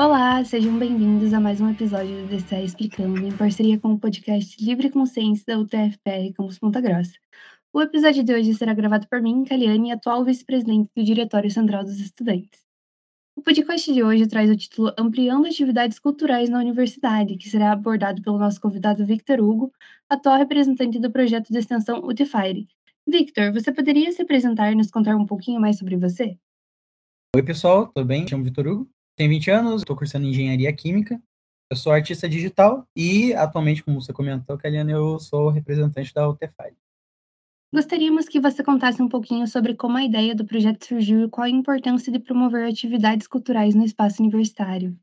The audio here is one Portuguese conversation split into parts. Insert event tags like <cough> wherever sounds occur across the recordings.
Olá, sejam bem-vindos a mais um episódio do DCE Explicando, em parceria com o podcast Livre Consciência da UTFPR Campus Ponta Grossa. O episódio de hoje será gravado por mim, Kaliane, atual vice-presidente do Diretório Central dos Estudantes. O podcast de hoje traz o título Ampliando Atividades Culturais na Universidade, que será abordado pelo nosso convidado Victor Hugo, atual representante do projeto de extensão UTFire. Victor, você poderia se apresentar e nos contar um pouquinho mais sobre você? Oi, pessoal, tudo bem? Me chamo Vitor Hugo, tenho 20 anos, estou cursando Engenharia Química. Eu sou artista digital e, atualmente, como você comentou, Kaliane, eu sou representante da UTFI. Gostaríamos que você contasse um pouquinho sobre como a ideia do projeto surgiu e qual a importância de promover atividades culturais no espaço universitário.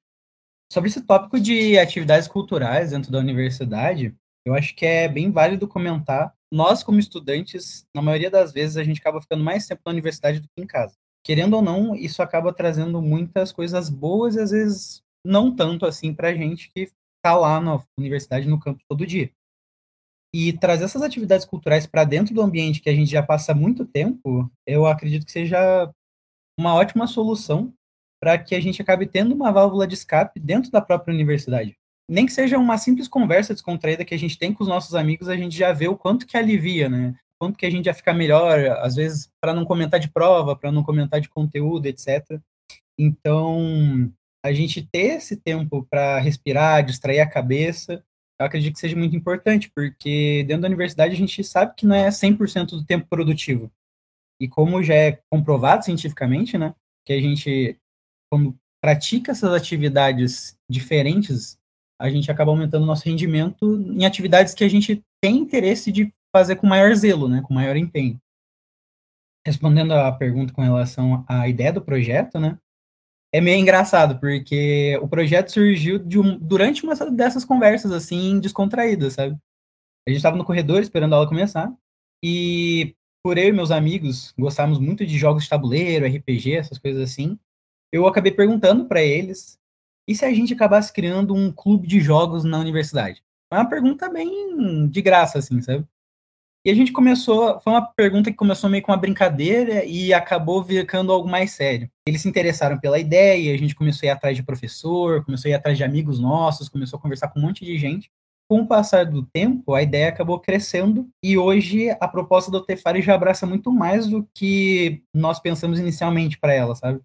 Sobre esse tópico de atividades culturais dentro da universidade, eu acho que é bem válido comentar. Nós, como estudantes, na maioria das vezes, a gente acaba ficando mais tempo na universidade do que em casa querendo ou não, isso acaba trazendo muitas coisas boas e às vezes não tanto assim para a gente que está lá na universidade, no campo todo dia. E trazer essas atividades culturais para dentro do ambiente que a gente já passa muito tempo, eu acredito que seja uma ótima solução para que a gente acabe tendo uma válvula de escape dentro da própria universidade. Nem que seja uma simples conversa descontraída que a gente tem com os nossos amigos, a gente já vê o quanto que alivia, né? Quanto que a gente já fica melhor, às vezes para não comentar de prova, para não comentar de conteúdo, etc. Então, a gente ter esse tempo para respirar, distrair a cabeça, eu acredito que seja muito importante, porque dentro da universidade a gente sabe que não é 100% do tempo produtivo. E como já é comprovado cientificamente, né, que a gente, quando pratica essas atividades diferentes, a gente acaba aumentando o nosso rendimento em atividades que a gente tem interesse de fazer com maior zelo, né, com maior empenho. Respondendo à pergunta com relação à ideia do projeto, né, é meio engraçado, porque o projeto surgiu um, durante uma dessas conversas, assim, descontraídas, sabe? A gente estava no corredor esperando a aula começar, e por eu e meus amigos gostávamos muito de jogos de tabuleiro, RPG, essas coisas assim, eu acabei perguntando para eles e se a gente acabasse criando um clube de jogos na universidade? É uma pergunta bem de graça, assim, sabe? E a gente começou, foi uma pergunta que começou meio com uma brincadeira e acabou ficando algo mais sério. Eles se interessaram pela ideia, a gente começou a ir atrás de professor, começou a ir atrás de amigos nossos, começou a conversar com um monte de gente. Com o passar do tempo, a ideia acabou crescendo e hoje a proposta do Tefari já abraça muito mais do que nós pensamos inicialmente para ela, sabe?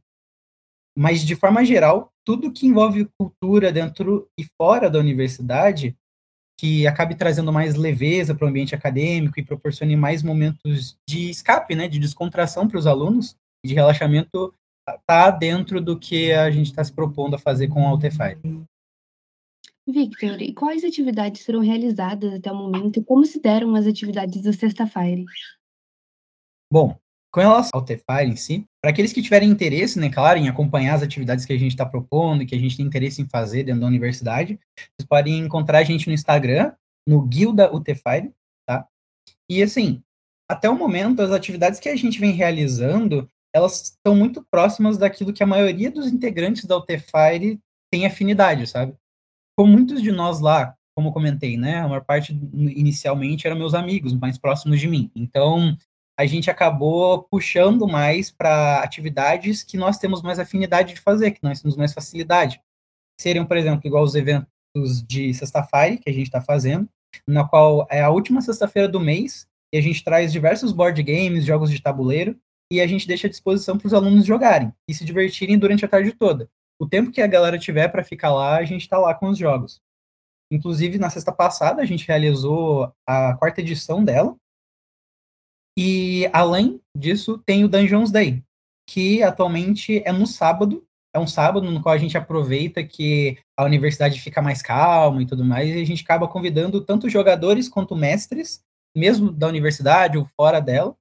Mas de forma geral, tudo que envolve cultura dentro e fora da universidade que acabe trazendo mais leveza para o ambiente acadêmico e proporcione mais momentos de escape, né, de descontração para os alunos, de relaxamento, está dentro do que a gente está se propondo a fazer com o Altefire. Victor, e quais atividades foram realizadas até o momento e como se deram as atividades do Sexta-feira? Bom, com relação ao Tefire em si, para aqueles que tiverem interesse, né, claro, em acompanhar as atividades que a gente está propondo, que a gente tem interesse em fazer dentro da universidade, vocês podem encontrar a gente no Instagram, no Guilda UTFire, tá? E assim, até o momento, as atividades que a gente vem realizando, elas estão muito próximas daquilo que a maioria dos integrantes da UTFire tem afinidade, sabe? Como muitos de nós lá, como comentei, né, a maior parte inicialmente eram meus amigos, mais próximos de mim. Então, a gente acabou puxando mais para atividades que nós temos mais afinidade de fazer, que nós temos mais facilidade. Seriam, por exemplo, igual os eventos de sexta-feira que a gente está fazendo, na qual é a última sexta-feira do mês, e a gente traz diversos board games, jogos de tabuleiro, e a gente deixa à disposição para os alunos jogarem e se divertirem durante a tarde toda. O tempo que a galera tiver para ficar lá, a gente está lá com os jogos. Inclusive, na sexta passada, a gente realizou a quarta edição dela, e além disso, tem o Dungeons Day, que atualmente é no sábado. É um sábado no qual a gente aproveita que a universidade fica mais calma e tudo mais, e a gente acaba convidando tanto jogadores quanto mestres, mesmo da universidade ou fora dela,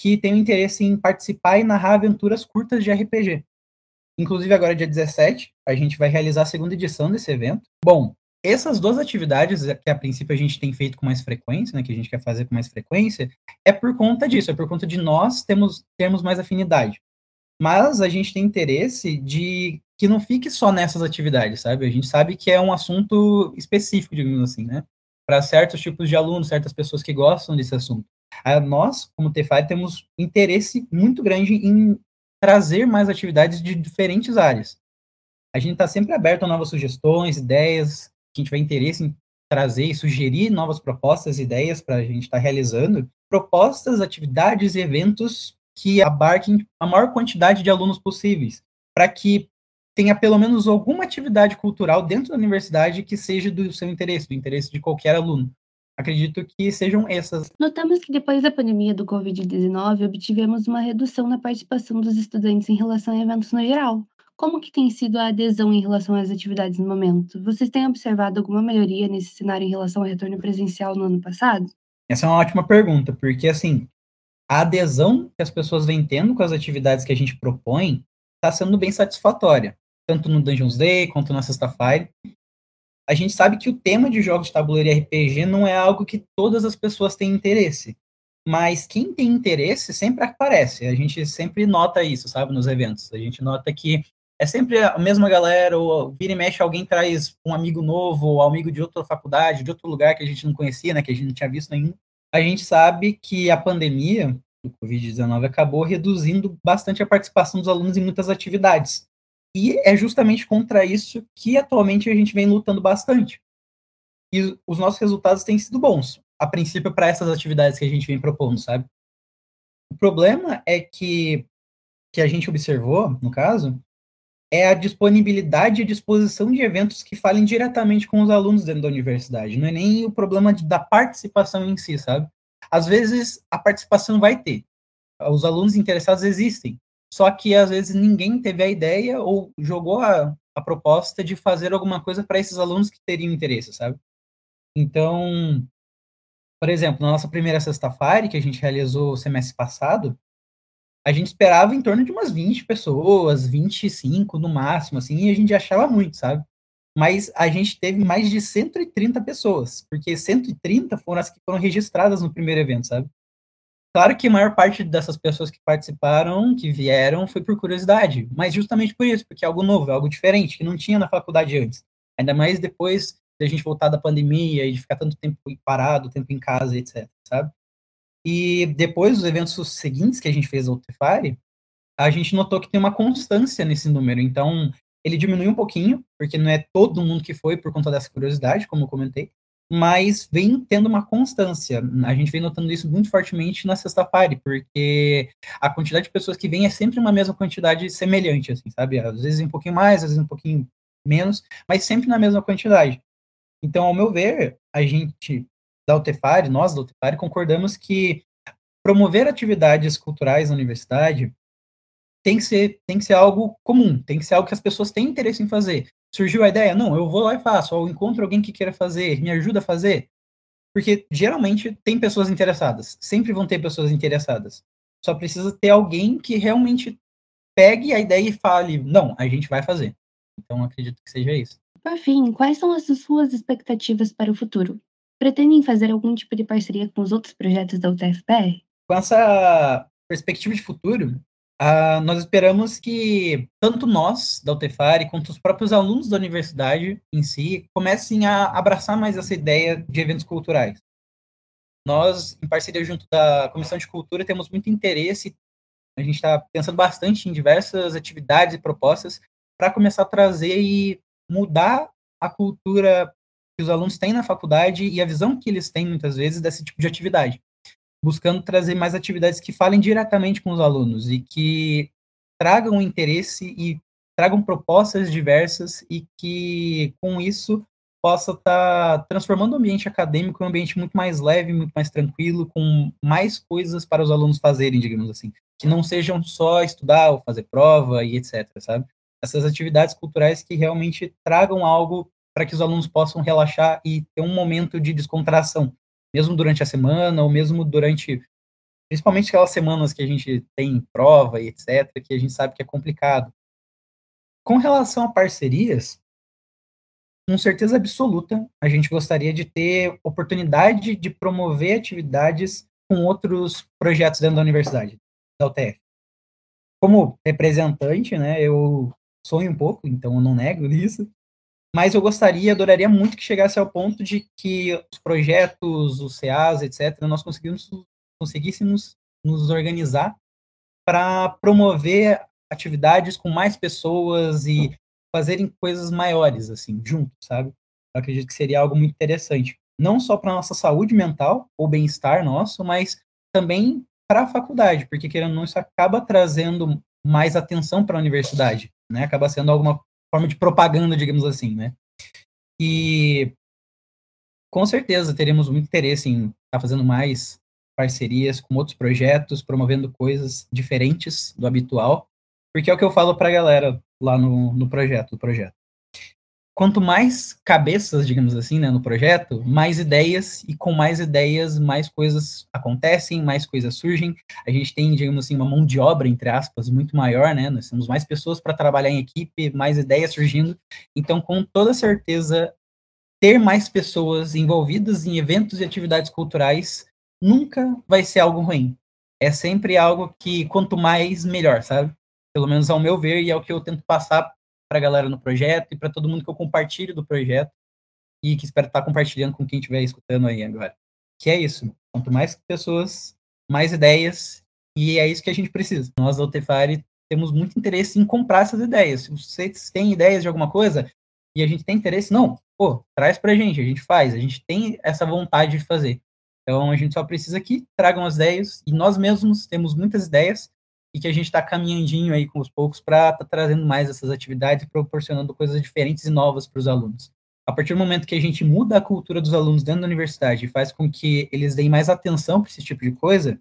que tem interesse em participar e narrar aventuras curtas de RPG. Inclusive, agora, dia 17, a gente vai realizar a segunda edição desse evento. Bom, essas duas atividades que a princípio a gente tem feito com mais frequência, né, que a gente quer fazer com mais frequência, é por conta disso, é por conta de nós temos, termos mais afinidade. Mas a gente tem interesse de que não fique só nessas atividades, sabe? A gente sabe que é um assunto específico, digamos assim, né? Para certos tipos de alunos, certas pessoas que gostam desse assunto. Nós, como TFI, temos interesse muito grande em trazer mais atividades de diferentes áreas. A gente está sempre aberto a novas sugestões, ideias, que a gente vai interesse em trazer e sugerir novas propostas, ideias para a gente estar tá realizando. Propostas, atividades e eventos que abarquem a maior quantidade de alunos possíveis, para que tenha pelo menos alguma atividade cultural dentro da universidade que seja do seu interesse, do interesse de qualquer aluno. Acredito que sejam essas. Notamos que depois da pandemia do Covid-19, obtivemos uma redução na participação dos estudantes em relação a eventos no geral. Como que tem sido a adesão em relação às atividades no momento? Vocês têm observado alguma melhoria nesse cenário em relação ao retorno presencial no ano passado? Essa é uma ótima pergunta, porque assim, a adesão que as pessoas vêm tendo com as atividades que a gente propõe está sendo bem satisfatória, tanto no Dungeons Day quanto na Sexta-feira a gente sabe que o tema de jogos de tabuleiro e RPG não é algo que todas as pessoas têm interesse. Mas quem tem interesse sempre aparece. A gente sempre nota isso, sabe, nos eventos. A gente nota que é sempre a mesma galera, ou vira e mexe, alguém traz um amigo novo, ou amigo de outra faculdade, de outro lugar que a gente não conhecia, né, que a gente não tinha visto ainda. A gente sabe que a pandemia do Covid-19 acabou reduzindo bastante a participação dos alunos em muitas atividades. E é justamente contra isso que atualmente a gente vem lutando bastante. E os nossos resultados têm sido bons, a princípio, para essas atividades que a gente vem propondo, sabe? O problema é que, que a gente observou, no caso, é a disponibilidade e disposição de eventos que falem diretamente com os alunos dentro da universidade. Não é nem o problema de, da participação em si, sabe? Às vezes, a participação vai ter. Os alunos interessados existem, só que às vezes ninguém teve a ideia ou jogou a, a proposta de fazer alguma coisa para esses alunos que teriam interesse, sabe? Então, por exemplo, na nossa primeira sexta-feira, que a gente realizou semestre passado, a gente esperava em torno de umas 20 pessoas, 25 no máximo, assim, e a gente achava muito, sabe? Mas a gente teve mais de 130 pessoas, porque 130 foram as que foram registradas no primeiro evento, sabe? Claro que a maior parte dessas pessoas que participaram, que vieram, foi por curiosidade, mas justamente por isso, porque é algo novo, é algo diferente, que não tinha na faculdade antes. Ainda mais depois de a gente voltar da pandemia e de ficar tanto tempo parado, tempo em casa, etc, sabe? E depois dos eventos seguintes que a gente fez ao Tefari, a gente notou que tem uma constância nesse número. Então, ele diminuiu um pouquinho, porque não é todo mundo que foi por conta dessa curiosidade, como eu comentei, mas vem tendo uma constância. A gente vem notando isso muito fortemente na Sexta Party, porque a quantidade de pessoas que vem é sempre uma mesma quantidade semelhante, assim, sabe? Às vezes um pouquinho mais, às vezes um pouquinho menos, mas sempre na mesma quantidade. Então, ao meu ver, a gente da UTFAR, nós da UTFAR, concordamos que promover atividades culturais na universidade tem que ser tem que ser algo comum, tem que ser algo que as pessoas têm interesse em fazer. Surgiu a ideia, não, eu vou lá e faço, ou encontro alguém que queira fazer, me ajuda a fazer. Porque geralmente tem pessoas interessadas, sempre vão ter pessoas interessadas. Só precisa ter alguém que realmente pegue a ideia e fale, não, a gente vai fazer. Então acredito que seja isso. Por fim, quais são as suas expectativas para o futuro? Pretendem fazer algum tipo de parceria com os outros projetos da UTFPR? Com essa perspectiva de futuro, Uh, nós esperamos que tanto nós, da UTFAR, quanto os próprios alunos da universidade em si, comecem a abraçar mais essa ideia de eventos culturais. Nós, em parceria junto da Comissão de Cultura, temos muito interesse, a gente está pensando bastante em diversas atividades e propostas para começar a trazer e mudar a cultura que os alunos têm na faculdade e a visão que eles têm, muitas vezes, desse tipo de atividade buscando trazer mais atividades que falem diretamente com os alunos e que tragam interesse e tragam propostas diversas e que com isso possa estar tá transformando o ambiente acadêmico em um ambiente muito mais leve, muito mais tranquilo, com mais coisas para os alunos fazerem, digamos assim, que não sejam só estudar ou fazer prova e etc, sabe? Essas atividades culturais que realmente tragam algo para que os alunos possam relaxar e ter um momento de descontração, mesmo durante a semana, ou mesmo durante, principalmente aquelas semanas que a gente tem prova e etc., que a gente sabe que é complicado. Com relação a parcerias, com certeza absoluta, a gente gostaria de ter oportunidade de promover atividades com outros projetos dentro da universidade, da UTF. Como representante, né, eu sonho um pouco, então eu não nego <laughs> isso, mas eu gostaria, adoraria muito que chegasse ao ponto de que os projetos, os CAs, etc., nós conseguíssemos nos organizar para promover atividades com mais pessoas e fazerem coisas maiores, assim, juntos, sabe? Eu acredito que seria algo muito interessante. Não só para nossa saúde mental ou bem-estar nosso, mas também para a faculdade, porque querendo ou não, isso acaba trazendo mais atenção para a universidade, né? Acaba sendo alguma forma de propaganda, digamos assim, né? E com certeza teremos muito interesse em estar tá fazendo mais parcerias com outros projetos, promovendo coisas diferentes do habitual, porque é o que eu falo para a galera lá no, no projeto, do projeto. Quanto mais cabeças, digamos assim, né, no projeto, mais ideias, e com mais ideias, mais coisas acontecem, mais coisas surgem. A gente tem, digamos assim, uma mão de obra, entre aspas, muito maior, né? Nós temos mais pessoas para trabalhar em equipe, mais ideias surgindo. Então, com toda certeza, ter mais pessoas envolvidas em eventos e atividades culturais nunca vai ser algo ruim. É sempre algo que, quanto mais, melhor, sabe? Pelo menos ao meu ver, e é o que eu tento passar para a galera no projeto e para todo mundo que eu compartilho do projeto e que espero estar compartilhando com quem estiver escutando aí agora. Que é isso. Quanto mais pessoas, mais ideias, e é isso que a gente precisa. Nós da Utefari temos muito interesse em comprar essas ideias. Se vocês têm ideias de alguma coisa e a gente tem interesse, não, pô, traz pra gente, a gente faz, a gente tem essa vontade de fazer. Então a gente só precisa que tragam as ideias e nós mesmos temos muitas ideias e que a gente está caminhandinho aí com os poucos para tá trazendo mais essas atividades e proporcionando coisas diferentes e novas para os alunos. A partir do momento que a gente muda a cultura dos alunos dentro da universidade e faz com que eles deem mais atenção para esse tipo de coisa,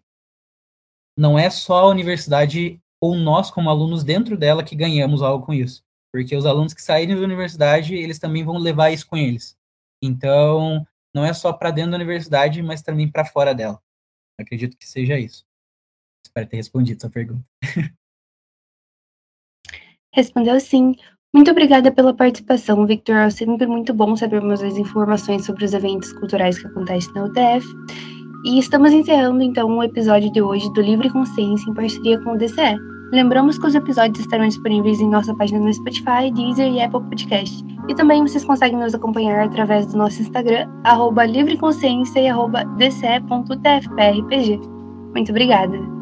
não é só a universidade ou nós como alunos dentro dela que ganhamos algo com isso, porque os alunos que saírem da universidade, eles também vão levar isso com eles. Então, não é só para dentro da universidade, mas também para fora dela. acredito que seja isso. Espero ter respondido sua pergunta. Respondeu sim. Muito obrigada pela participação, Victor. É sempre muito bom sabermos as informações sobre os eventos culturais que acontecem na UTF. E estamos encerrando então o episódio de hoje do Livre Consciência em parceria com o DCE. Lembramos que os episódios estarão disponíveis em nossa página no Spotify, Deezer e Apple Podcast. E também vocês conseguem nos acompanhar através do nosso Instagram, arroba livreconsciência e arroba dce.tfprpg. Muito obrigada!